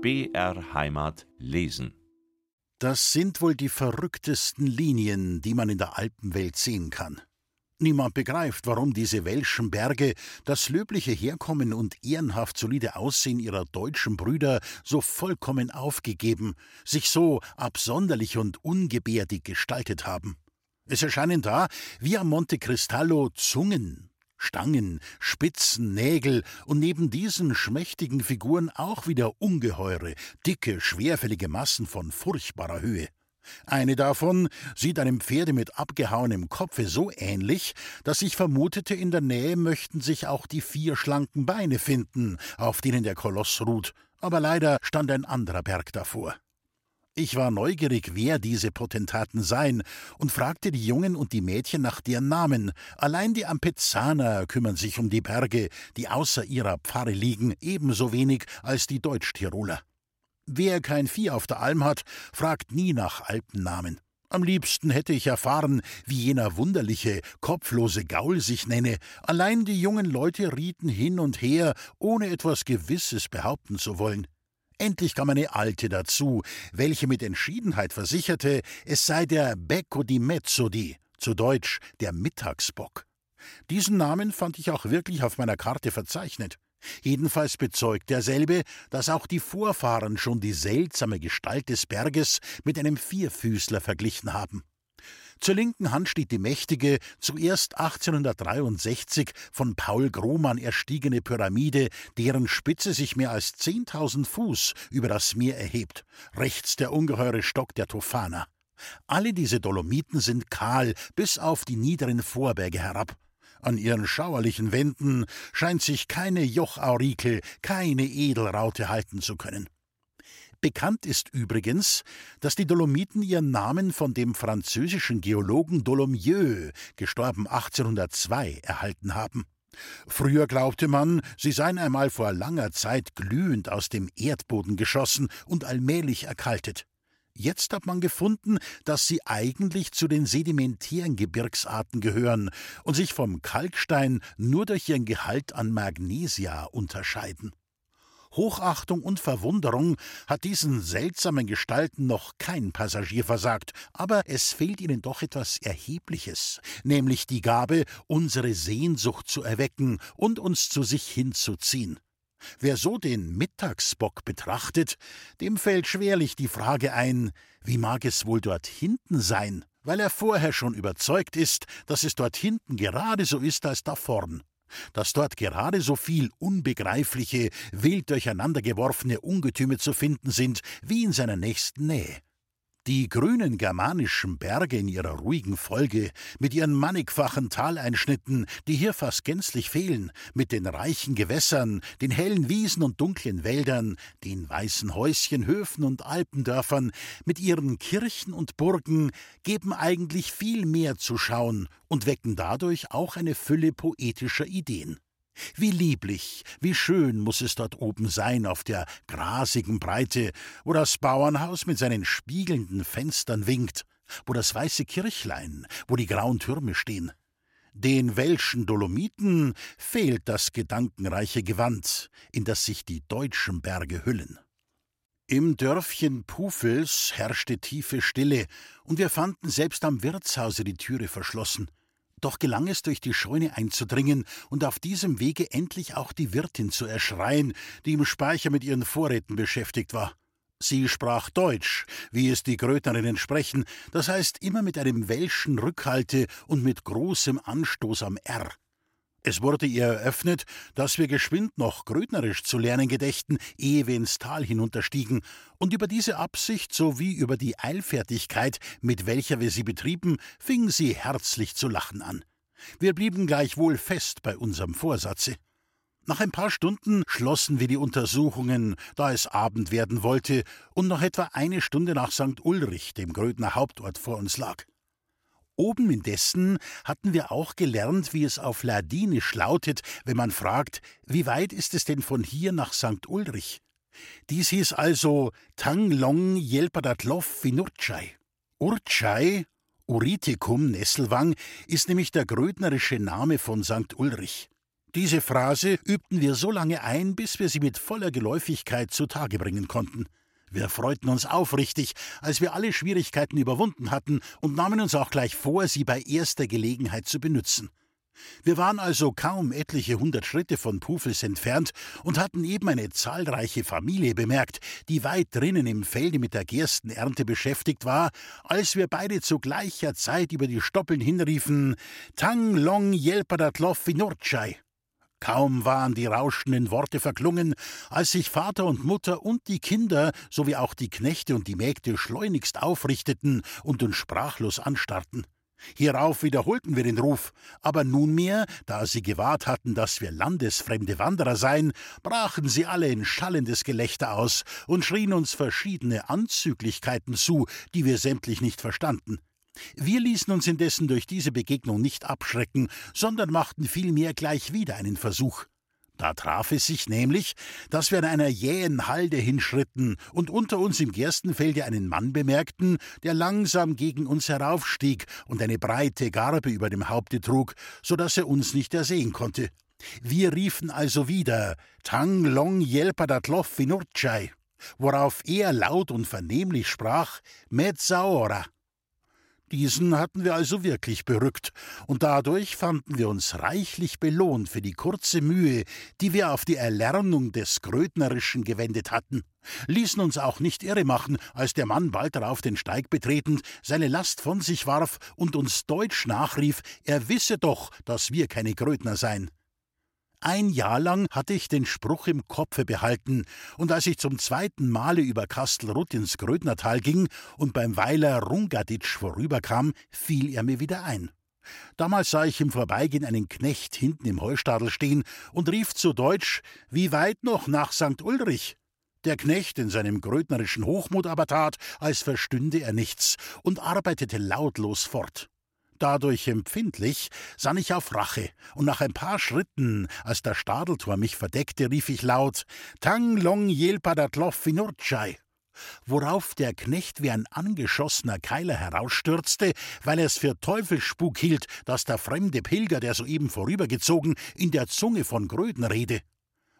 BR Heimat lesen. Das sind wohl die verrücktesten Linien, die man in der Alpenwelt sehen kann. Niemand begreift, warum diese welschen Berge das löbliche Herkommen und ehrenhaft solide Aussehen ihrer deutschen Brüder so vollkommen aufgegeben, sich so absonderlich und ungebärdig gestaltet haben. Es erscheinen da, wie am Monte Cristallo, Zungen, Stangen, Spitzen, Nägel und neben diesen schmächtigen Figuren auch wieder ungeheure, dicke, schwerfällige Massen von furchtbarer Höhe. Eine davon sieht einem Pferde mit abgehauenem Kopfe so ähnlich, dass ich vermutete, in der Nähe möchten sich auch die vier schlanken Beine finden, auf denen der Koloss ruht, aber leider stand ein anderer Berg davor. Ich war neugierig, wer diese Potentaten seien, und fragte die Jungen und die Mädchen nach deren Namen. Allein die Ampezaner kümmern sich um die Berge, die außer ihrer Pfarre liegen, ebenso wenig als die Deutschtiroler. Wer kein Vieh auf der Alm hat, fragt nie nach Alpennamen. Am liebsten hätte ich erfahren, wie jener wunderliche, kopflose Gaul sich nenne. Allein die jungen Leute rieten hin und her, ohne etwas Gewisses behaupten zu wollen. Endlich kam eine Alte dazu, welche mit Entschiedenheit versicherte, es sei der Becco di Mezzodi, zu Deutsch der Mittagsbock. Diesen Namen fand ich auch wirklich auf meiner Karte verzeichnet. Jedenfalls bezeugt derselbe, dass auch die Vorfahren schon die seltsame Gestalt des Berges mit einem Vierfüßler verglichen haben. Zur linken Hand steht die mächtige, zuerst 1863 von Paul Grohmann erstiegene Pyramide, deren Spitze sich mehr als 10.000 Fuß über das Meer erhebt. Rechts der ungeheure Stock der Tofana. Alle diese Dolomiten sind kahl bis auf die niederen Vorberge herab. An ihren schauerlichen Wänden scheint sich keine Jochaurikel, keine Edelraute halten zu können. Bekannt ist übrigens, dass die Dolomiten ihren Namen von dem französischen Geologen Dolomieu, gestorben 1802, erhalten haben. Früher glaubte man, sie seien einmal vor langer Zeit glühend aus dem Erdboden geschossen und allmählich erkaltet. Jetzt hat man gefunden, dass sie eigentlich zu den sedimentären Gebirgsarten gehören und sich vom Kalkstein nur durch ihren Gehalt an Magnesia unterscheiden. Hochachtung und Verwunderung hat diesen seltsamen Gestalten noch kein Passagier versagt, aber es fehlt ihnen doch etwas Erhebliches, nämlich die Gabe, unsere Sehnsucht zu erwecken und uns zu sich hinzuziehen. Wer so den Mittagsbock betrachtet, dem fällt schwerlich die Frage ein, wie mag es wohl dort hinten sein, weil er vorher schon überzeugt ist, dass es dort hinten gerade so ist als da vorn, dass dort gerade so viel unbegreifliche, wild durcheinandergeworfene Ungetüme zu finden sind wie in seiner nächsten Nähe. Die grünen germanischen Berge in ihrer ruhigen Folge, mit ihren mannigfachen Taleinschnitten, die hier fast gänzlich fehlen, mit den reichen Gewässern, den hellen Wiesen und dunklen Wäldern, den weißen Häuschen, Höfen und Alpendörfern, mit ihren Kirchen und Burgen, geben eigentlich viel mehr zu schauen und wecken dadurch auch eine Fülle poetischer Ideen. Wie lieblich, wie schön muss es dort oben sein auf der grasigen Breite, wo das Bauernhaus mit seinen spiegelnden Fenstern winkt, wo das weiße Kirchlein, wo die grauen Türme stehen. Den welschen Dolomiten fehlt das gedankenreiche Gewand, in das sich die deutschen Berge hüllen. Im Dörfchen Pufels herrschte tiefe Stille, und wir fanden selbst am Wirtshause die Türe verschlossen. Doch gelang es, durch die Scheune einzudringen und auf diesem Wege endlich auch die Wirtin zu erschreien, die im Speicher mit ihren Vorräten beschäftigt war. Sie sprach Deutsch, wie es die Grötnerinnen sprechen, das heißt immer mit einem welschen Rückhalte und mit großem Anstoß am R. Es wurde ihr eröffnet, dass wir geschwind noch grödnerisch zu lernen gedächten, ehe wir ins Tal hinunterstiegen, und über diese Absicht sowie über die Eilfertigkeit, mit welcher wir sie betrieben, fing sie herzlich zu lachen an. Wir blieben gleichwohl fest bei unserem Vorsatze. Nach ein paar Stunden schlossen wir die Untersuchungen, da es Abend werden wollte und noch etwa eine Stunde nach St. Ulrich, dem Grödner Hauptort, vor uns lag. Oben indessen hatten wir auch gelernt, wie es auf Ladinisch lautet, wenn man fragt, wie weit ist es denn von hier nach St. Ulrich? Dies hieß also Tang Long Jelpadatlov Finurchai. Urchai, Uriticum Nesselwang, ist nämlich der grödnerische Name von St. Ulrich. Diese Phrase übten wir so lange ein, bis wir sie mit voller Geläufigkeit zutage bringen konnten. Wir freuten uns aufrichtig, als wir alle Schwierigkeiten überwunden hatten und nahmen uns auch gleich vor, sie bei erster Gelegenheit zu benützen. Wir waren also kaum etliche hundert Schritte von Pufels entfernt und hatten eben eine zahlreiche Familie bemerkt, die weit drinnen im Felde mit der Gerstenernte beschäftigt war, als wir beide zu gleicher Zeit über die Stoppeln hinriefen Tang long jelpadatlof vinurchai. Kaum waren die rauschenden Worte verklungen, als sich Vater und Mutter und die Kinder sowie auch die Knechte und die Mägde schleunigst aufrichteten und uns sprachlos anstarrten. Hierauf wiederholten wir den Ruf, aber nunmehr, da sie gewahrt hatten, dass wir landesfremde Wanderer seien, brachen sie alle in schallendes Gelächter aus und schrien uns verschiedene Anzüglichkeiten zu, die wir sämtlich nicht verstanden. Wir ließen uns indessen durch diese Begegnung nicht abschrecken, sondern machten vielmehr gleich wieder einen Versuch. Da traf es sich nämlich, dass wir an einer jähen Halde hinschritten und unter uns im Gerstenfelde einen Mann bemerkten, der langsam gegen uns heraufstieg und eine breite Garbe über dem Haupte trug, so dass er uns nicht ersehen konnte. Wir riefen also wieder Tang long jelpadatlof vinurchai, worauf er laut und vernehmlich sprach Mezzaora. Diesen hatten wir also wirklich berückt, und dadurch fanden wir uns reichlich belohnt für die kurze Mühe, die wir auf die Erlernung des Grödnerischen gewendet hatten, ließen uns auch nicht irre machen, als der Mann bald darauf den Steig betretend seine Last von sich warf und uns deutsch nachrief, er wisse doch, dass wir keine Grödner seien. Ein Jahr lang hatte ich den Spruch im Kopfe behalten, und als ich zum zweiten Male über Kastelruth ins Grödnertal ging und beim Weiler Rungaditsch vorüberkam, fiel er mir wieder ein. Damals sah ich im Vorbeigehen einen Knecht hinten im Heustadel stehen und rief zu Deutsch: Wie weit noch nach St. Ulrich? Der Knecht in seinem grödnerischen Hochmut aber tat, als verstünde er nichts und arbeitete lautlos fort. Dadurch empfindlich sann ich auf Rache, und nach ein paar Schritten, als das Stadeltor mich verdeckte, rief ich laut Tang long jelpadatlof finurchai worauf der Knecht wie ein angeschossener Keiler herausstürzte, weil er es für Teufelsspuk hielt, dass der fremde Pilger, der soeben vorübergezogen, in der Zunge von Gröden rede.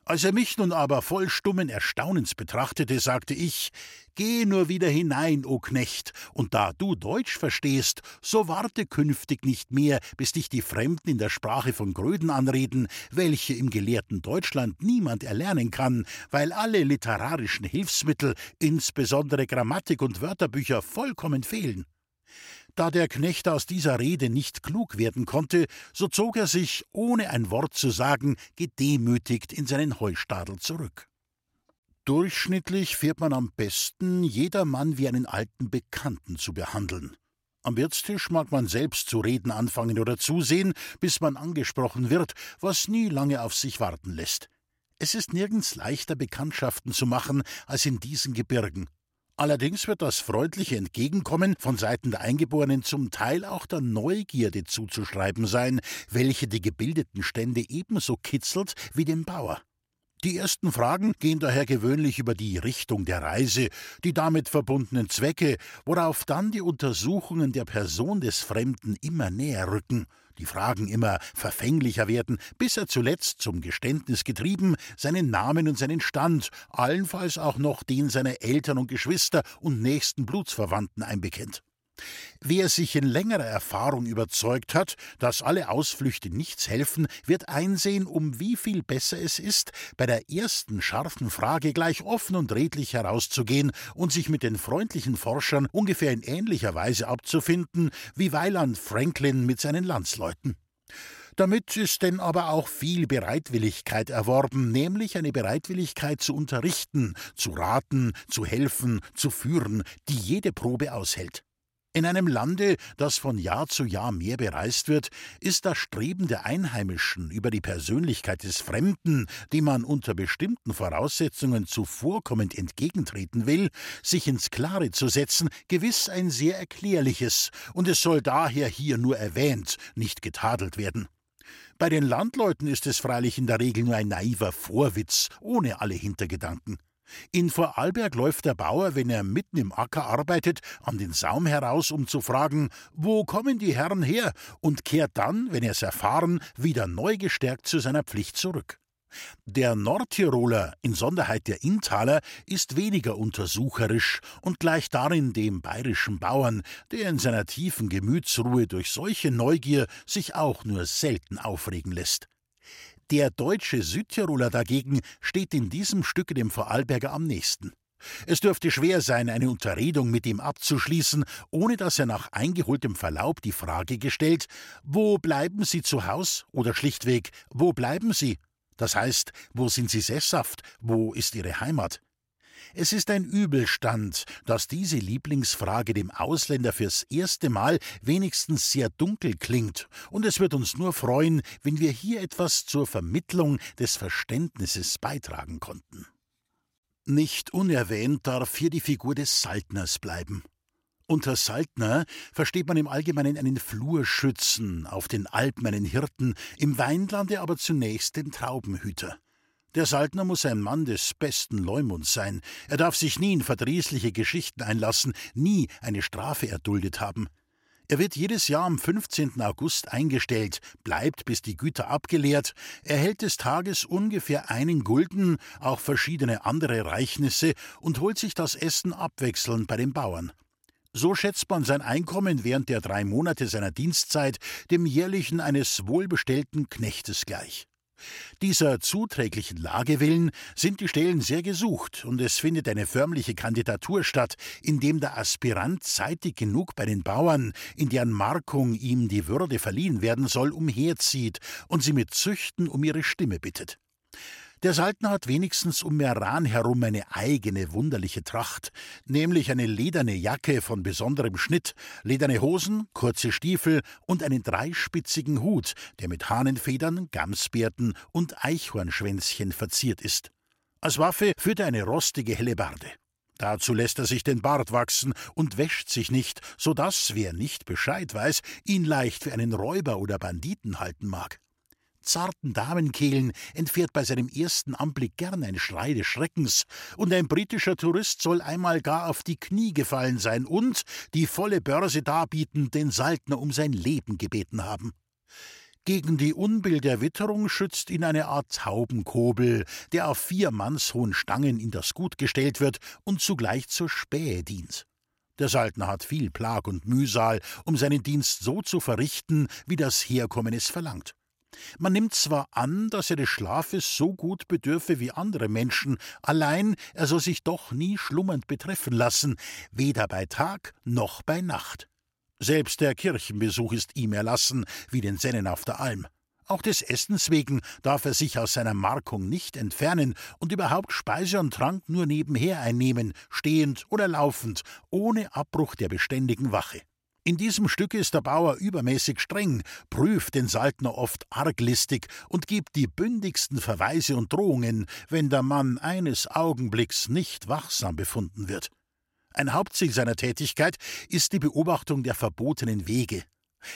Als er mich nun aber voll stummen Erstaunens betrachtete, sagte ich Geh nur wieder hinein, o Knecht, und da du Deutsch verstehst, so warte künftig nicht mehr, bis dich die Fremden in der Sprache von Gröden anreden, welche im gelehrten Deutschland niemand erlernen kann, weil alle literarischen Hilfsmittel, insbesondere Grammatik und Wörterbücher, vollkommen fehlen. Da der Knecht aus dieser Rede nicht klug werden konnte, so zog er sich, ohne ein Wort zu sagen, gedemütigt in seinen Heustadel zurück. Durchschnittlich fährt man am besten, jedermann wie einen alten Bekannten zu behandeln. Am Wirtstisch mag man selbst zu reden anfangen oder zusehen, bis man angesprochen wird, was nie lange auf sich warten lässt. Es ist nirgends leichter, Bekanntschaften zu machen als in diesen Gebirgen. Allerdings wird das freundliche Entgegenkommen von Seiten der Eingeborenen zum Teil auch der Neugierde zuzuschreiben sein, welche die gebildeten Stände ebenso kitzelt wie den Bauer. Die ersten Fragen gehen daher gewöhnlich über die Richtung der Reise, die damit verbundenen Zwecke, worauf dann die Untersuchungen der Person des Fremden immer näher rücken die Fragen immer verfänglicher werden, bis er zuletzt zum Geständnis getrieben seinen Namen und seinen Stand, allenfalls auch noch den seiner Eltern und Geschwister und nächsten Blutsverwandten einbekennt. Wer sich in längerer Erfahrung überzeugt hat, dass alle Ausflüchte nichts helfen, wird einsehen, um wie viel besser es ist, bei der ersten scharfen Frage gleich offen und redlich herauszugehen und sich mit den freundlichen Forschern ungefähr in ähnlicher Weise abzufinden wie Weiland Franklin mit seinen Landsleuten. Damit ist denn aber auch viel Bereitwilligkeit erworben, nämlich eine Bereitwilligkeit zu unterrichten, zu raten, zu helfen, zu führen, die jede Probe aushält. In einem Lande, das von Jahr zu Jahr mehr bereist wird, ist das Streben der Einheimischen über die Persönlichkeit des Fremden, dem man unter bestimmten Voraussetzungen zuvorkommend entgegentreten will, sich ins Klare zu setzen, gewiss ein sehr erklärliches, und es soll daher hier nur erwähnt, nicht getadelt werden. Bei den Landleuten ist es freilich in der Regel nur ein naiver Vorwitz, ohne alle Hintergedanken. In Vorarlberg läuft der Bauer, wenn er mitten im Acker arbeitet, an den Saum heraus, um zu fragen, wo kommen die Herren her, und kehrt dann, wenn er es erfahren, wieder neu gestärkt zu seiner Pflicht zurück. Der Nordtiroler, in Sonderheit der Inntaler, ist weniger untersucherisch und gleicht darin dem bayerischen Bauern, der in seiner tiefen Gemütsruhe durch solche Neugier sich auch nur selten aufregen lässt. Der deutsche Südtiroler dagegen steht in diesem Stücke dem Vorarlberger am nächsten. Es dürfte schwer sein, eine Unterredung mit ihm abzuschließen, ohne dass er nach eingeholtem Verlaub die Frage gestellt, wo bleiben Sie zu Haus? Oder schlichtweg, wo bleiben Sie? Das heißt, wo sind Sie sesshaft? Wo ist Ihre Heimat? Es ist ein Übelstand, dass diese Lieblingsfrage dem Ausländer fürs erste Mal wenigstens sehr dunkel klingt, und es wird uns nur freuen, wenn wir hier etwas zur Vermittlung des Verständnisses beitragen konnten. Nicht unerwähnt darf hier die Figur des Saltners bleiben. Unter Saltner versteht man im Allgemeinen einen Flurschützen, auf den Alpen einen Hirten, im Weinlande aber zunächst den Traubenhüter. Der Saltner muss ein Mann des besten Leumunds sein. Er darf sich nie in verdrießliche Geschichten einlassen, nie eine Strafe erduldet haben. Er wird jedes Jahr am 15. August eingestellt, bleibt, bis die Güter abgeleert, erhält des Tages ungefähr einen Gulden, auch verschiedene andere Reichnisse und holt sich das Essen abwechselnd bei den Bauern. So schätzt man sein Einkommen während der drei Monate seiner Dienstzeit dem jährlichen eines wohlbestellten Knechtes gleich. Dieser zuträglichen Lage willen sind die Stellen sehr gesucht, und es findet eine förmliche Kandidatur statt, indem der Aspirant zeitig genug bei den Bauern, in deren Markung ihm die Würde verliehen werden soll, umherzieht und sie mit Züchten um ihre Stimme bittet. Der Saltner hat wenigstens um Meran herum eine eigene wunderliche Tracht, nämlich eine lederne Jacke von besonderem Schnitt, lederne Hosen, kurze Stiefel und einen dreispitzigen Hut, der mit Hahnenfedern, Gamsbärten und Eichhornschwänzchen verziert ist. Als Waffe führt er eine rostige Hellebarde. Dazu lässt er sich den Bart wachsen und wäscht sich nicht, so dass, wer nicht Bescheid weiß, ihn leicht für einen Räuber oder Banditen halten mag zarten Damenkehlen entfährt bei seinem ersten Anblick gern ein Schrei des Schreckens, und ein britischer Tourist soll einmal gar auf die Knie gefallen sein und, die volle Börse darbietend, den Saltner um sein Leben gebeten haben. Gegen die Unbill der Witterung schützt ihn eine Art Taubenkobel, der auf vier mannshohen Stangen in das Gut gestellt wird und zugleich zur Spähe dient. Der Saltner hat viel Plag und Mühsal, um seinen Dienst so zu verrichten, wie das Herkommen es verlangt. Man nimmt zwar an, dass er des Schlafes so gut bedürfe wie andere Menschen, allein er soll sich doch nie schlummernd betreffen lassen, weder bei Tag noch bei Nacht. Selbst der Kirchenbesuch ist ihm erlassen, wie den Sennen auf der Alm. Auch des Essens wegen darf er sich aus seiner Markung nicht entfernen und überhaupt Speise und Trank nur nebenher einnehmen, stehend oder laufend, ohne Abbruch der beständigen Wache. In diesem Stück ist der Bauer übermäßig streng, prüft den Saltner oft arglistig und gibt die bündigsten Verweise und Drohungen, wenn der Mann eines Augenblicks nicht wachsam befunden wird. Ein Hauptziel seiner Tätigkeit ist die Beobachtung der verbotenen Wege.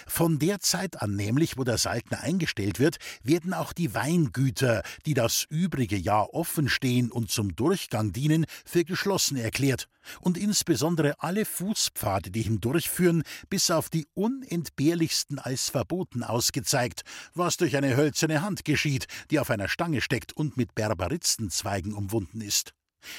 Von der Zeit an nämlich, wo der Saltner eingestellt wird, werden auch die Weingüter, die das übrige Jahr offen stehen und zum Durchgang dienen, für geschlossen erklärt, und insbesondere alle Fußpfade, die hindurchführen, bis auf die unentbehrlichsten als verboten ausgezeigt, was durch eine hölzerne Hand geschieht, die auf einer Stange steckt und mit Berberitzenzweigen umwunden ist.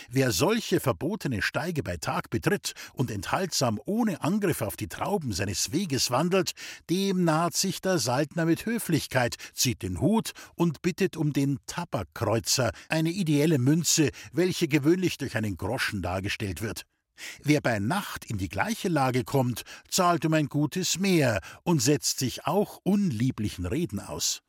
Wer solche verbotene Steige bei Tag betritt und enthaltsam ohne Angriff auf die Trauben seines Weges wandelt, dem naht sich der Saltner mit Höflichkeit, zieht den Hut und bittet um den Tabakkreuzer, eine ideelle Münze, welche gewöhnlich durch einen Groschen dargestellt wird. Wer bei Nacht in die gleiche Lage kommt, zahlt um ein gutes mehr und setzt sich auch unlieblichen Reden aus.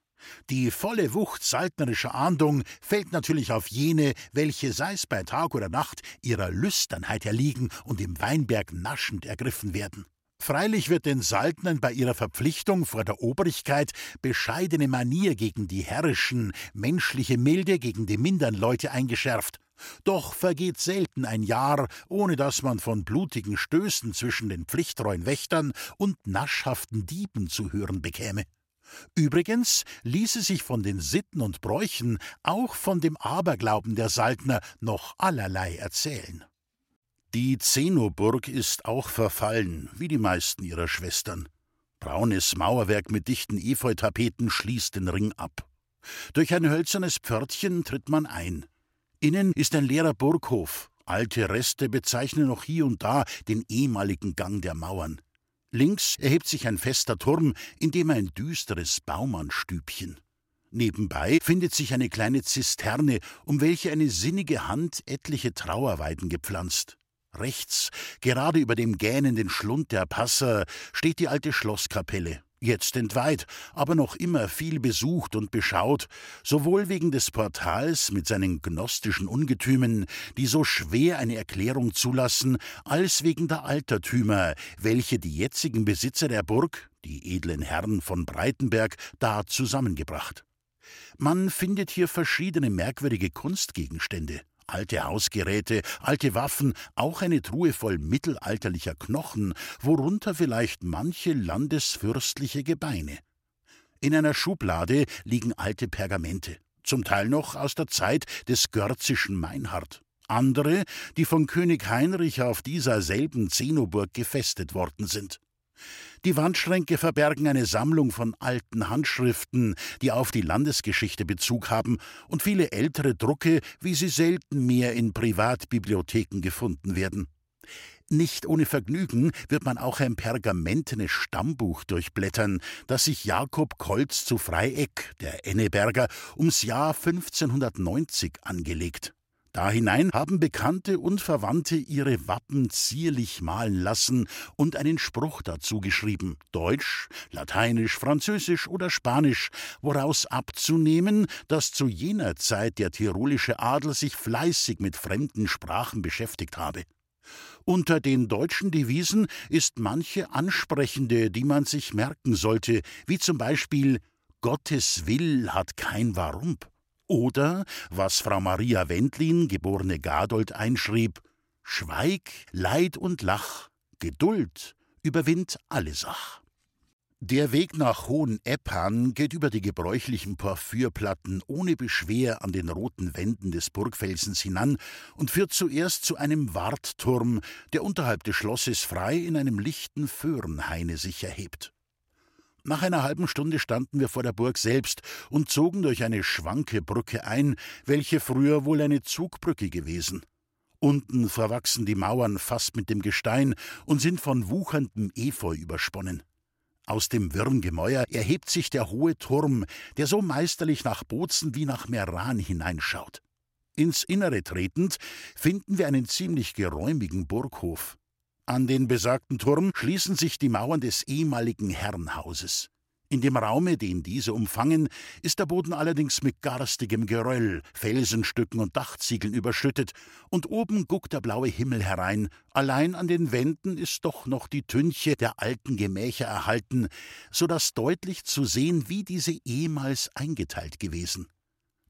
Die volle Wucht saltnerischer Ahndung fällt natürlich auf jene, welche, sei's bei Tag oder Nacht, ihrer Lüsternheit erliegen und im Weinberg naschend ergriffen werden. Freilich wird den Saltnern bei ihrer Verpflichtung vor der Obrigkeit bescheidene Manier gegen die Herrischen, menschliche Milde gegen die mindern Leute eingeschärft. Doch vergeht selten ein Jahr, ohne dass man von blutigen Stößen zwischen den pflichttreuen Wächtern und naschhaften Dieben zu hören bekäme. Übrigens ließe sich von den Sitten und Bräuchen, auch von dem Aberglauben der Saltner, noch allerlei erzählen. Die Zenoburg ist auch verfallen, wie die meisten ihrer Schwestern. Braunes Mauerwerk mit dichten Efeutapeten schließt den Ring ab. Durch ein hölzernes Pförtchen tritt man ein. Innen ist ein leerer Burghof. Alte Reste bezeichnen noch hier und da den ehemaligen Gang der Mauern. Links erhebt sich ein fester Turm, in dem ein düsteres Baumannstübchen. Nebenbei findet sich eine kleine Zisterne, um welche eine sinnige Hand etliche Trauerweiden gepflanzt. Rechts, gerade über dem gähnenden Schlund der Passer, steht die alte Schlosskapelle, jetzt entweiht, aber noch immer viel besucht und beschaut, sowohl wegen des Portals mit seinen gnostischen Ungetümen, die so schwer eine Erklärung zulassen, als wegen der Altertümer, welche die jetzigen Besitzer der Burg, die edlen Herren von Breitenberg, da zusammengebracht. Man findet hier verschiedene merkwürdige Kunstgegenstände, alte Hausgeräte, alte Waffen, auch eine Truhe voll mittelalterlicher Knochen, worunter vielleicht manche landesfürstliche Gebeine. In einer Schublade liegen alte Pergamente, zum Teil noch aus der Zeit des görzischen Meinhard. Andere, die von König Heinrich auf dieser selben Zenoburg gefestet worden sind. Die Wandschränke verbergen eine Sammlung von alten Handschriften, die auf die Landesgeschichte Bezug haben, und viele ältere Drucke, wie sie selten mehr in Privatbibliotheken gefunden werden. Nicht ohne Vergnügen wird man auch ein pergamentenes Stammbuch durchblättern, das sich Jakob Kolz zu Freieck, der Enneberger, ums Jahr 1590 angelegt. Da hinein haben Bekannte und Verwandte ihre Wappen zierlich malen lassen und einen Spruch dazu geschrieben, Deutsch, Lateinisch, Französisch oder Spanisch, woraus abzunehmen, dass zu jener Zeit der tirolische Adel sich fleißig mit fremden Sprachen beschäftigt habe. Unter den deutschen Devisen ist manche ansprechende, die man sich merken sollte, wie zum Beispiel Gottes Will hat kein Warump. Oder, was Frau Maria Wendlin, geborene Gadold, einschrieb: Schweig, Leid und Lach, Geduld überwindt alle Sach. Der Weg nach Hohen-Eppan geht über die gebräuchlichen Porphyrplatten ohne Beschwer an den roten Wänden des Burgfelsens hinan und führt zuerst zu einem Wartturm, der unterhalb des Schlosses frei in einem lichten Föhrenhaine sich erhebt. Nach einer halben Stunde standen wir vor der Burg selbst und zogen durch eine schwanke Brücke ein, welche früher wohl eine Zugbrücke gewesen. Unten verwachsen die Mauern fast mit dem Gestein und sind von wucherndem Efeu übersponnen. Aus dem wirren Gemäuer erhebt sich der hohe Turm, der so meisterlich nach Bozen wie nach Meran hineinschaut. Ins Innere tretend finden wir einen ziemlich geräumigen Burghof. An den besagten Turm schließen sich die Mauern des ehemaligen Herrenhauses. In dem Raume, den diese umfangen, ist der Boden allerdings mit garstigem Geröll, Felsenstücken und Dachziegeln überschüttet, und oben guckt der blaue Himmel herein, allein an den Wänden ist doch noch die Tünche der alten Gemächer erhalten, so dass deutlich zu sehen, wie diese ehemals eingeteilt gewesen.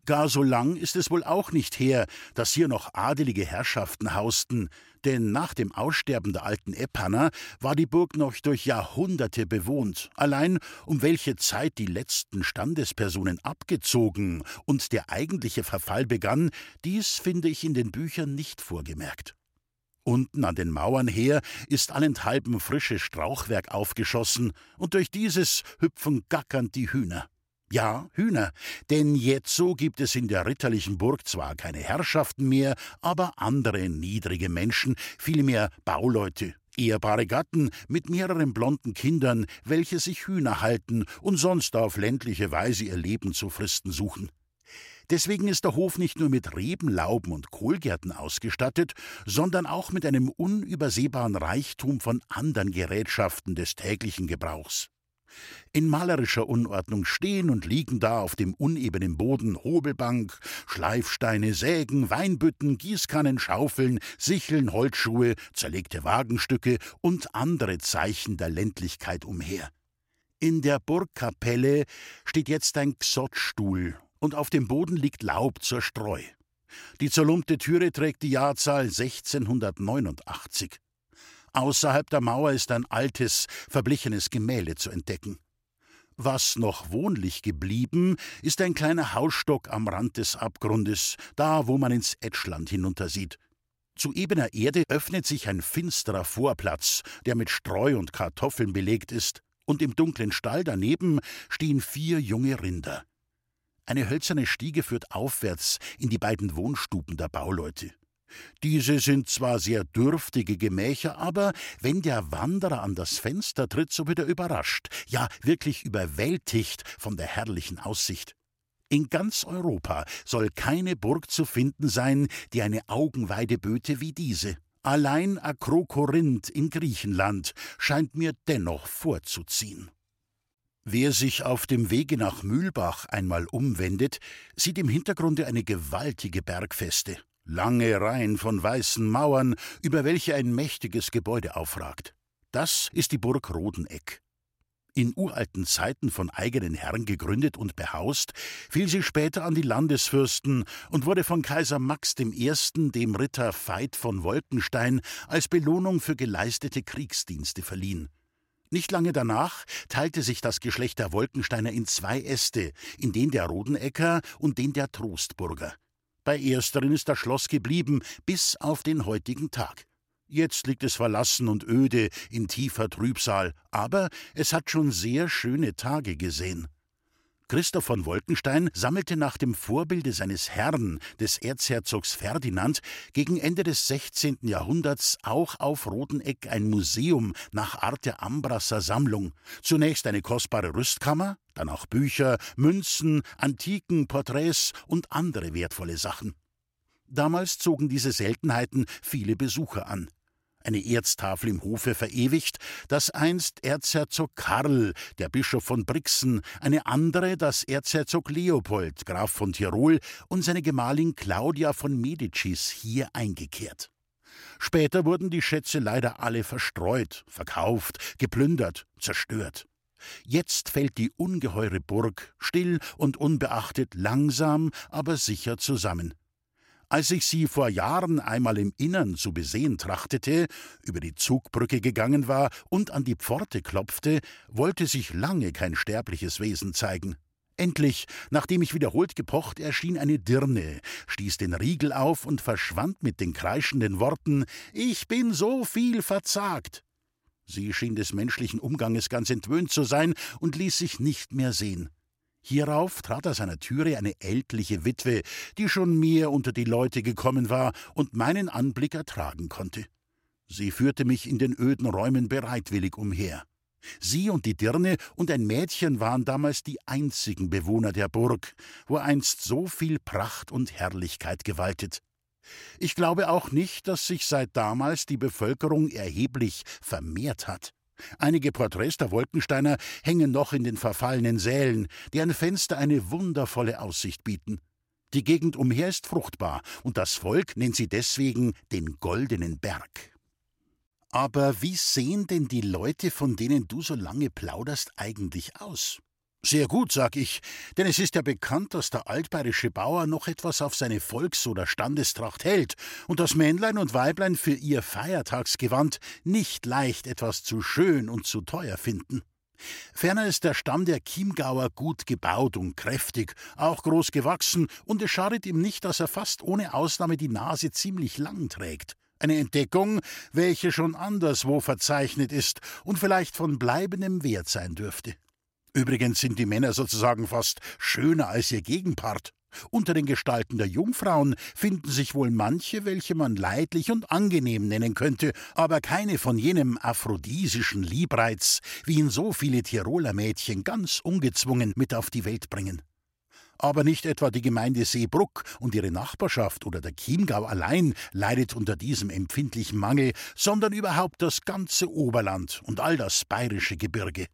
Gar so lang ist es wohl auch nicht her, dass hier noch adelige Herrschaften hausten, denn nach dem Aussterben der alten Eppanner war die Burg noch durch Jahrhunderte bewohnt, allein um welche Zeit die letzten Standespersonen abgezogen und der eigentliche Verfall begann, dies finde ich in den Büchern nicht vorgemerkt. Unten an den Mauern her ist allenthalben frisches Strauchwerk aufgeschossen, und durch dieses hüpfen gackernd die Hühner. Ja, Hühner, denn jetzo gibt es in der ritterlichen Burg zwar keine Herrschaften mehr, aber andere niedrige Menschen, vielmehr Bauleute, ehrbare Gatten mit mehreren blonden Kindern, welche sich Hühner halten und sonst auf ländliche Weise ihr Leben zu fristen suchen. Deswegen ist der Hof nicht nur mit Rebenlauben und Kohlgärten ausgestattet, sondern auch mit einem unübersehbaren Reichtum von anderen Gerätschaften des täglichen Gebrauchs. In malerischer Unordnung stehen und liegen da auf dem unebenen Boden Hobelbank, Schleifsteine, Sägen, Weinbütten, Gießkannen, Schaufeln, Sicheln, Holzschuhe, zerlegte Wagenstücke und andere Zeichen der Ländlichkeit umher. In der Burgkapelle steht jetzt ein Xottstuhl und auf dem Boden liegt Laub zur Streu. Die zerlumpte Türe trägt die Jahrzahl 1689. Außerhalb der Mauer ist ein altes, verblichenes Gemälde zu entdecken. Was noch wohnlich geblieben, ist ein kleiner Hausstock am Rand des Abgrundes, da wo man ins Etschland hinuntersieht. Zu ebener Erde öffnet sich ein finsterer Vorplatz, der mit Streu und Kartoffeln belegt ist, und im dunklen Stall daneben stehen vier junge Rinder. Eine hölzerne Stiege führt aufwärts in die beiden Wohnstuben der Bauleute. Diese sind zwar sehr dürftige Gemächer, aber wenn der Wanderer an das Fenster tritt, so wird er überrascht, ja wirklich überwältigt von der herrlichen Aussicht. In ganz Europa soll keine Burg zu finden sein, die eine Augenweide böte wie diese. Allein Akrokorinth in Griechenland scheint mir dennoch vorzuziehen. Wer sich auf dem Wege nach Mühlbach einmal umwendet, sieht im Hintergrunde eine gewaltige Bergfeste, lange Reihen von weißen Mauern, über welche ein mächtiges Gebäude aufragt. Das ist die Burg Rodeneck. In uralten Zeiten von eigenen Herren gegründet und behaust, fiel sie später an die Landesfürsten und wurde von Kaiser Max I., dem Ritter Veit von Wolkenstein, als Belohnung für geleistete Kriegsdienste verliehen. Nicht lange danach teilte sich das Geschlecht der Wolkensteiner in zwei Äste, in den der Rodenecker und den der Trostburger. Bei ersteren ist das Schloss geblieben bis auf den heutigen Tag. Jetzt liegt es verlassen und öde in tiefer Trübsal, aber es hat schon sehr schöne Tage gesehen. Christoph von Wolkenstein sammelte nach dem Vorbilde seines Herrn, des Erzherzogs Ferdinand, gegen Ende des 16. Jahrhunderts auch auf Rodeneck ein Museum nach Art der Ambrasser Sammlung. Zunächst eine kostbare Rüstkammer, dann auch Bücher, Münzen, Antiken, Porträts und andere wertvolle Sachen. Damals zogen diese Seltenheiten viele Besucher an. Eine Erztafel im Hofe verewigt, dass einst Erzherzog Karl, der Bischof von Brixen, eine andere, dass Erzherzog Leopold, Graf von Tirol, und seine Gemahlin Claudia von Medicis hier eingekehrt. Später wurden die Schätze leider alle verstreut, verkauft, geplündert, zerstört. Jetzt fällt die ungeheure Burg, still und unbeachtet, langsam, aber sicher zusammen. Als ich sie vor Jahren einmal im Innern zu besehen trachtete, über die Zugbrücke gegangen war und an die Pforte klopfte, wollte sich lange kein sterbliches Wesen zeigen. Endlich, nachdem ich wiederholt gepocht, erschien eine Dirne, stieß den Riegel auf und verschwand mit den kreischenden Worten Ich bin so viel verzagt. Sie schien des menschlichen Umganges ganz entwöhnt zu sein und ließ sich nicht mehr sehen. Hierauf trat aus seiner Türe eine ältliche Witwe, die schon mehr unter die Leute gekommen war und meinen Anblick ertragen konnte. Sie führte mich in den öden Räumen bereitwillig umher. Sie und die Dirne und ein Mädchen waren damals die einzigen Bewohner der Burg, wo einst so viel Pracht und Herrlichkeit gewaltet. Ich glaube auch nicht, dass sich seit damals die Bevölkerung erheblich vermehrt hat. Einige Porträts der Wolkensteiner hängen noch in den verfallenen Sälen, deren Fenster eine wundervolle Aussicht bieten. Die Gegend umher ist fruchtbar, und das Volk nennt sie deswegen den Goldenen Berg. Aber wie sehen denn die Leute, von denen du so lange plauderst, eigentlich aus? Sehr gut, sag ich, denn es ist ja bekannt, dass der altbayerische Bauer noch etwas auf seine Volks- oder Standestracht hält und dass Männlein und Weiblein für ihr Feiertagsgewand nicht leicht etwas zu schön und zu teuer finden. Ferner ist der Stamm der Chiemgauer gut gebaut und kräftig, auch groß gewachsen, und es schadet ihm nicht, dass er fast ohne Ausnahme die Nase ziemlich lang trägt. Eine Entdeckung, welche schon anderswo verzeichnet ist und vielleicht von bleibendem Wert sein dürfte. Übrigens sind die Männer sozusagen fast schöner als ihr Gegenpart. Unter den Gestalten der Jungfrauen finden sich wohl manche, welche man leidlich und angenehm nennen könnte, aber keine von jenem aphrodisischen Liebreiz, wie ihn so viele Tiroler Mädchen ganz ungezwungen mit auf die Welt bringen. Aber nicht etwa die Gemeinde Seebruck und ihre Nachbarschaft oder der Chiemgau allein leidet unter diesem empfindlichen Mangel, sondern überhaupt das ganze Oberland und all das bayerische Gebirge.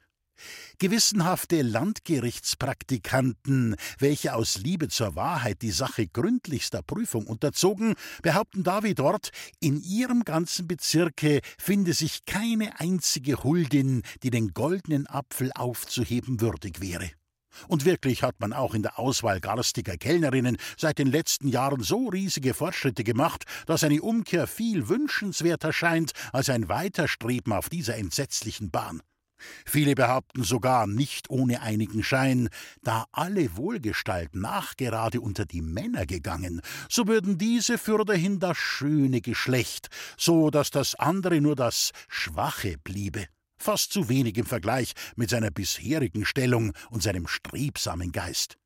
Gewissenhafte Landgerichtspraktikanten, welche aus Liebe zur Wahrheit die Sache gründlichster Prüfung unterzogen, behaupten da wie dort, in ihrem ganzen Bezirke finde sich keine einzige Huldin, die den goldenen Apfel aufzuheben würdig wäre. Und wirklich hat man auch in der Auswahl garstiger Kellnerinnen seit den letzten Jahren so riesige Fortschritte gemacht, dass eine Umkehr viel wünschenswerter scheint als ein Weiterstreben auf dieser entsetzlichen Bahn. Viele behaupten sogar nicht ohne einigen Schein, da alle Wohlgestalt nachgerade unter die Männer gegangen, so würden diese fürderhin das schöne Geschlecht, so dass das andere nur das Schwache bliebe. Fast zu wenig im Vergleich mit seiner bisherigen Stellung und seinem strebsamen Geist.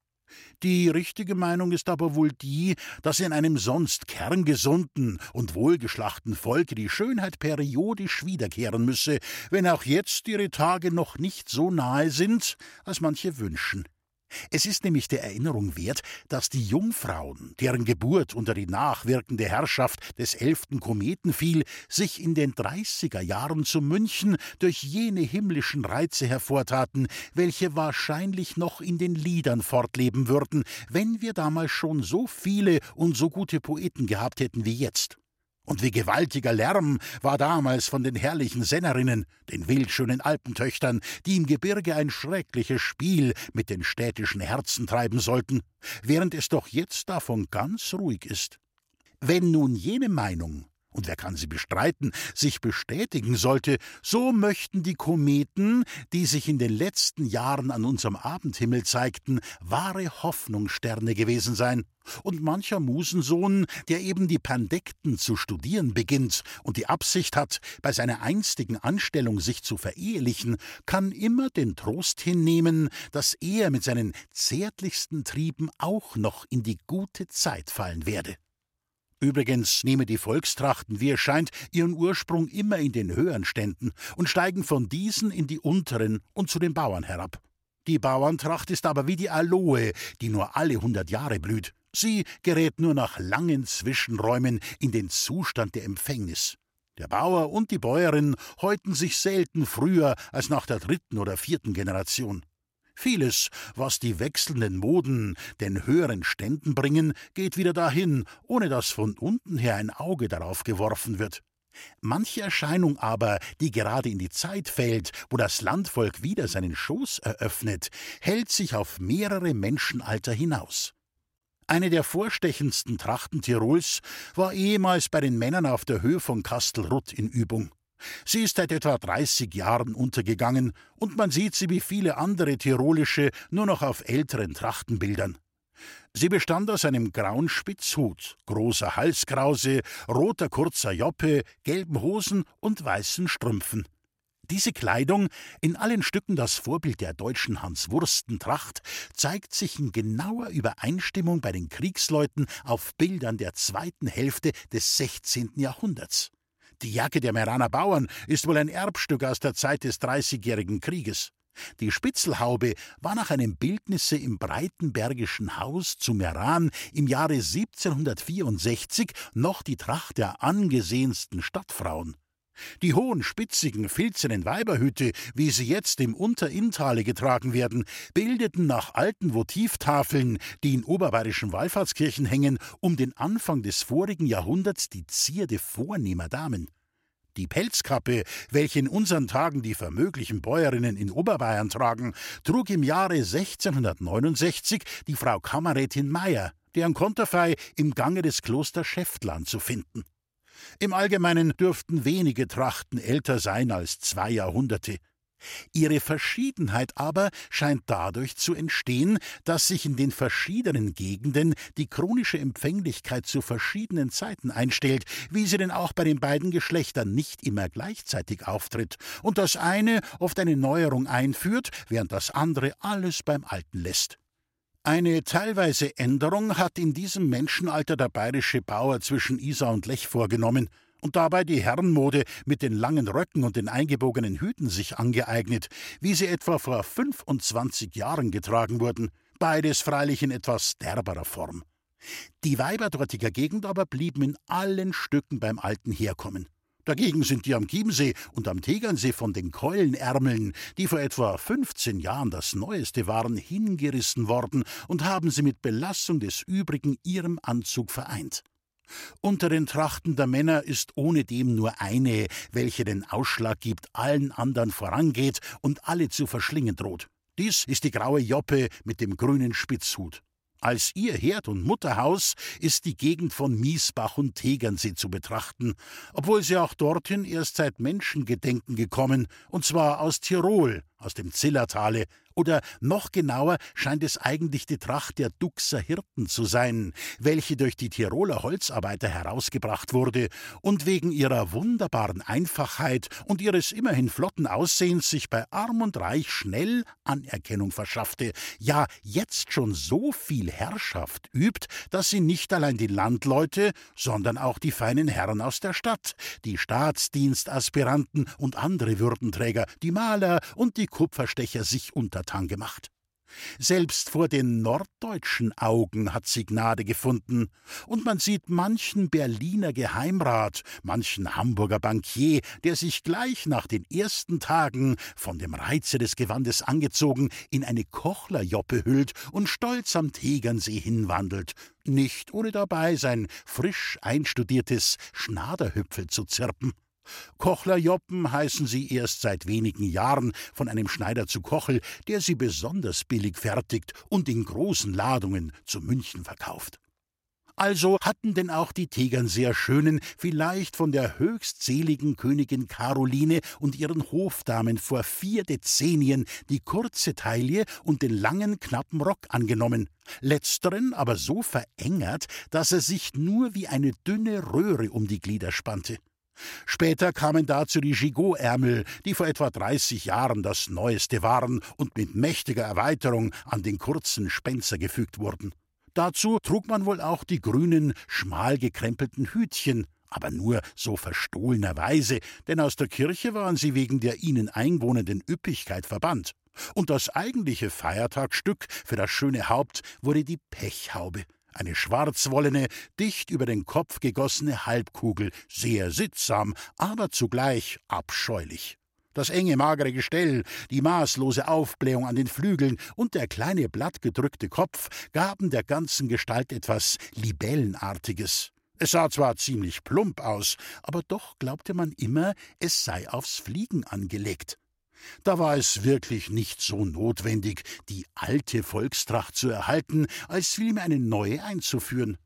Die richtige Meinung ist aber wohl die, dass in einem sonst kerngesunden und wohlgeschlachten Volke die Schönheit periodisch wiederkehren müsse, wenn auch jetzt ihre Tage noch nicht so nahe sind, als manche wünschen. Es ist nämlich der Erinnerung wert, dass die Jungfrauen, deren Geburt unter die nachwirkende Herrschaft des elften Kometen fiel, sich in den dreißiger Jahren zu München durch jene himmlischen Reize hervortaten, welche wahrscheinlich noch in den Liedern fortleben würden, wenn wir damals schon so viele und so gute Poeten gehabt hätten wie jetzt. Und wie gewaltiger Lärm war damals von den herrlichen Sennerinnen, den wildschönen Alpentöchtern, die im Gebirge ein schreckliches Spiel mit den städtischen Herzen treiben sollten, während es doch jetzt davon ganz ruhig ist. Wenn nun jene Meinung und wer kann sie bestreiten, sich bestätigen sollte, so möchten die Kometen, die sich in den letzten Jahren an unserem Abendhimmel zeigten, wahre Hoffnungssterne gewesen sein. Und mancher Musensohn, der eben die Pandekten zu studieren beginnt und die Absicht hat, bei seiner einstigen Anstellung sich zu verehelichen, kann immer den Trost hinnehmen, dass er mit seinen zärtlichsten Trieben auch noch in die gute Zeit fallen werde. Übrigens nehmen die Volkstrachten, wie es scheint, ihren Ursprung immer in den höheren Ständen und steigen von diesen in die unteren und zu den Bauern herab. Die Bauerntracht ist aber wie die Aloe, die nur alle hundert Jahre blüht. Sie gerät nur nach langen Zwischenräumen in den Zustand der Empfängnis. Der Bauer und die Bäuerin häuten sich selten früher als nach der dritten oder vierten Generation. Vieles, was die wechselnden Moden den höheren Ständen bringen, geht wieder dahin, ohne dass von unten her ein Auge darauf geworfen wird. Manche Erscheinung aber, die gerade in die Zeit fällt, wo das Landvolk wieder seinen Schoß eröffnet, hält sich auf mehrere Menschenalter hinaus. Eine der vorstechendsten Trachten Tirols war ehemals bei den Männern auf der Höhe von Kastelrutt in Übung. Sie ist seit etwa 30 Jahren untergegangen und man sieht sie wie viele andere tirolische nur noch auf älteren Trachtenbildern. Sie bestand aus einem grauen Spitzhut, großer Halskrause, roter kurzer Joppe, gelben Hosen und weißen Strümpfen. Diese Kleidung, in allen Stücken das Vorbild der deutschen Hanswurstentracht, zeigt sich in genauer Übereinstimmung bei den Kriegsleuten auf Bildern der zweiten Hälfte des 16. Jahrhunderts. Die Jacke der Meraner Bauern ist wohl ein Erbstück aus der Zeit des Dreißigjährigen Krieges. Die Spitzelhaube war nach einem Bildnisse im Breitenbergischen Haus zu Meran im Jahre 1764 noch die Tracht der angesehensten Stadtfrauen. Die hohen, spitzigen, filzenen Weiberhüte, wie sie jetzt im Unterinntale getragen werden, bildeten nach alten Votivtafeln, die in oberbayerischen Wallfahrtskirchen hängen, um den Anfang des vorigen Jahrhunderts die Zierde vornehmer Damen. Die Pelzkappe, welche in unseren Tagen die vermöglichen Bäuerinnen in Oberbayern tragen, trug im Jahre 1669 die Frau Kammerrätin Meyer, deren Konterfei im Gange des Klosters Schäftlarn zu finden. Im Allgemeinen dürften wenige Trachten älter sein als zwei Jahrhunderte. Ihre Verschiedenheit aber scheint dadurch zu entstehen, dass sich in den verschiedenen Gegenden die chronische Empfänglichkeit zu verschiedenen Zeiten einstellt, wie sie denn auch bei den beiden Geschlechtern nicht immer gleichzeitig auftritt, und das eine oft eine Neuerung einführt, während das andere alles beim Alten lässt. Eine teilweise Änderung hat in diesem Menschenalter der bayerische Bauer zwischen Isar und Lech vorgenommen und dabei die Herrenmode mit den langen Röcken und den eingebogenen Hüten sich angeeignet, wie sie etwa vor 25 Jahren getragen wurden, beides freilich in etwas derberer Form. Die Weiber dortiger Gegend aber blieben in allen Stücken beim Alten herkommen. Dagegen sind die am Chiemsee und am Tegernsee von den Keulenärmeln, die vor etwa 15 Jahren das Neueste waren, hingerissen worden und haben sie mit Belassung des übrigen ihrem Anzug vereint. Unter den Trachten der Männer ist ohnedem nur eine, welche den Ausschlag gibt, allen anderen vorangeht und alle zu verschlingen droht. Dies ist die graue Joppe mit dem grünen Spitzhut. Als ihr Herd und Mutterhaus ist die Gegend von Miesbach und Tegernsee zu betrachten, obwohl sie auch dorthin erst seit Menschengedenken gekommen, und zwar aus Tirol, aus dem Zillertale, oder noch genauer scheint es eigentlich die Tracht der Duxer Hirten zu sein, welche durch die Tiroler Holzarbeiter herausgebracht wurde und wegen ihrer wunderbaren Einfachheit und ihres immerhin flotten Aussehens sich bei Arm und Reich schnell Anerkennung verschaffte, ja jetzt schon so viel Herrschaft übt, dass sie nicht allein die Landleute, sondern auch die feinen Herren aus der Stadt, die Staatsdienstaspiranten und andere Würdenträger, die Maler und die Kupferstecher sich untertan gemacht. Selbst vor den norddeutschen Augen hat sie Gnade gefunden, und man sieht manchen Berliner Geheimrat, manchen Hamburger Bankier, der sich gleich nach den ersten Tagen, von dem Reize des Gewandes angezogen, in eine Kochlerjoppe hüllt und stolz am Tegernsee hinwandelt, nicht ohne dabei sein frisch einstudiertes Schnaderhüpfel zu zirpen. Kochlerjoppen heißen sie erst seit wenigen Jahren von einem Schneider zu Kochel, der sie besonders billig fertigt und in großen Ladungen zu München verkauft. Also hatten denn auch die Tegernseer Schönen vielleicht von der höchstseligen Königin Caroline und ihren Hofdamen vor vier Dezennien die kurze Taille und den langen, knappen Rock angenommen, letzteren aber so verengert, dass er sich nur wie eine dünne Röhre um die Glieder spannte. Später kamen dazu die Gigot-Ärmel, die vor etwa 30 Jahren das Neueste waren und mit mächtiger Erweiterung an den kurzen Spencer gefügt wurden. Dazu trug man wohl auch die grünen, schmal gekrempelten Hütchen, aber nur so verstohlenerweise, denn aus der Kirche waren sie wegen der ihnen einwohnenden Üppigkeit verbannt. Und das eigentliche Feiertagsstück für das schöne Haupt wurde die Pechhaube, eine schwarzwollene, dicht über den Kopf gegossene Halbkugel, sehr sittsam, aber zugleich abscheulich. Das enge, magere Gestell, die maßlose Aufblähung an den Flügeln und der kleine blattgedrückte Kopf gaben der ganzen Gestalt etwas Libellenartiges. Es sah zwar ziemlich plump aus, aber doch glaubte man immer, es sei aufs Fliegen angelegt. Da war es wirklich nicht so notwendig, die alte Volkstracht zu erhalten, als vielmehr eine neue einzuführen.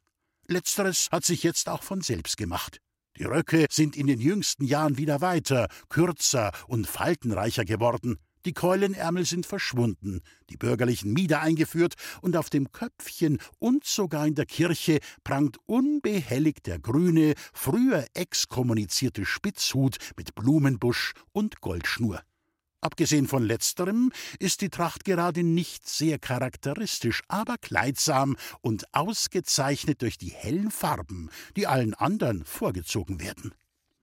Letzteres hat sich jetzt auch von selbst gemacht. Die Röcke sind in den jüngsten Jahren wieder weiter, kürzer und faltenreicher geworden. Die Keulenärmel sind verschwunden, die bürgerlichen Mieder eingeführt, und auf dem Köpfchen und sogar in der Kirche prangt unbehelligt der grüne, früher exkommunizierte Spitzhut mit Blumenbusch und Goldschnur. Abgesehen von letzterem ist die Tracht gerade nicht sehr charakteristisch, aber kleidsam und ausgezeichnet durch die hellen Farben, die allen anderen vorgezogen werden.